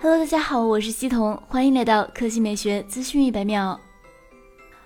Hello，大家好，我是西彤，欢迎来到科技美学资讯一百秒。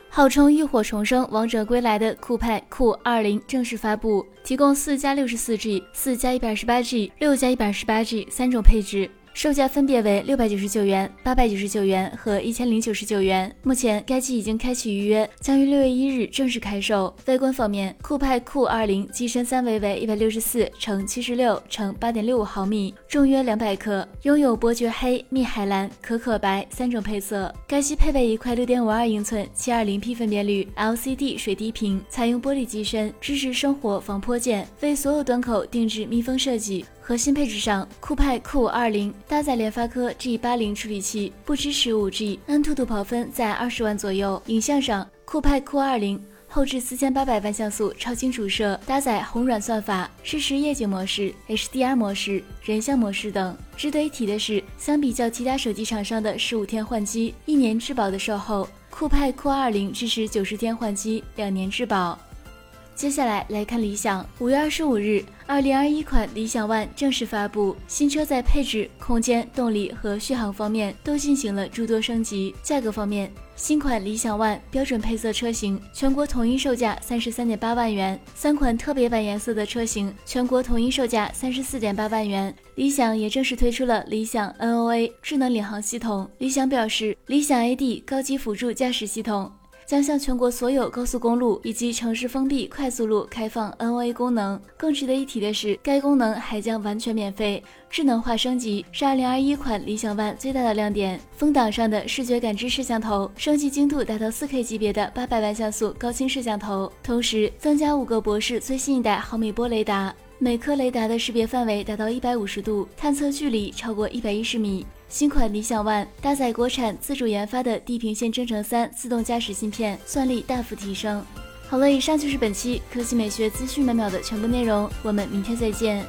号称浴火重生、王者归来的酷派酷二零正式发布，提供四加六十四 G、四加一百十八 G、六加一百十八 G 三种配置。售价分别为六百九十九元、八百九十九元和一千零九十九元。目前该机已经开启预约，将于六月一日正式开售。外观方面，酷派酷二零机身三维为一百六十四乘七十六乘八点六五毫米，重约两百克，拥有伯爵黑、蜜海蓝、可可白三种配色。该机配备一块六点五二英寸七二零 P 分辨率 LCD 水滴屏，采用玻璃机身，支持生活防泼溅，为所有端口定制密封设计。核心配置上，酷派酷二零搭载联发科 G 八零处理器，不支持五 G，安兔兔跑分在二十万左右。影像上，酷派酷二零后置四千八百万像素超清主摄，搭载红软算法，支持夜景模式、HDR 模式、人像模式等。值得一提的是，相比较其他手机厂商的十五天换机、一年质保的售后，酷派酷二零支持九十天换机、两年质保。接下来来看理想，五月二十五日，二零二一款理想 ONE 正式发布。新车在配置、空间、动力和续航方面都进行了诸多升级。价格方面，新款理想 ONE 标准配色车型全国统一售价三十三点八万元，三款特别版颜色的车型全国统一售价三十四点八万元。理想也正式推出了理想 NOA 智能领航系统。理想表示，理想 AD 高级辅助驾驶系统。将向全国所有高速公路以及城市封闭快速路开放 NOA 功能。更值得一提的是，该功能还将完全免费。智能化升级是2021款理想 ONE 最大的亮点。风挡上的视觉感知摄像头升级精度达到 4K 级别的800万像素高清摄像头，同时增加五个博士最新一代毫米波雷达，每颗雷达的识别范围达到150度，探测距离超过110米。新款理想 ONE 搭载国产自主研发的地平线征程三自动驾驶芯片，算力大幅提升。好了，以上就是本期科技美学资讯每秒的全部内容，我们明天再见。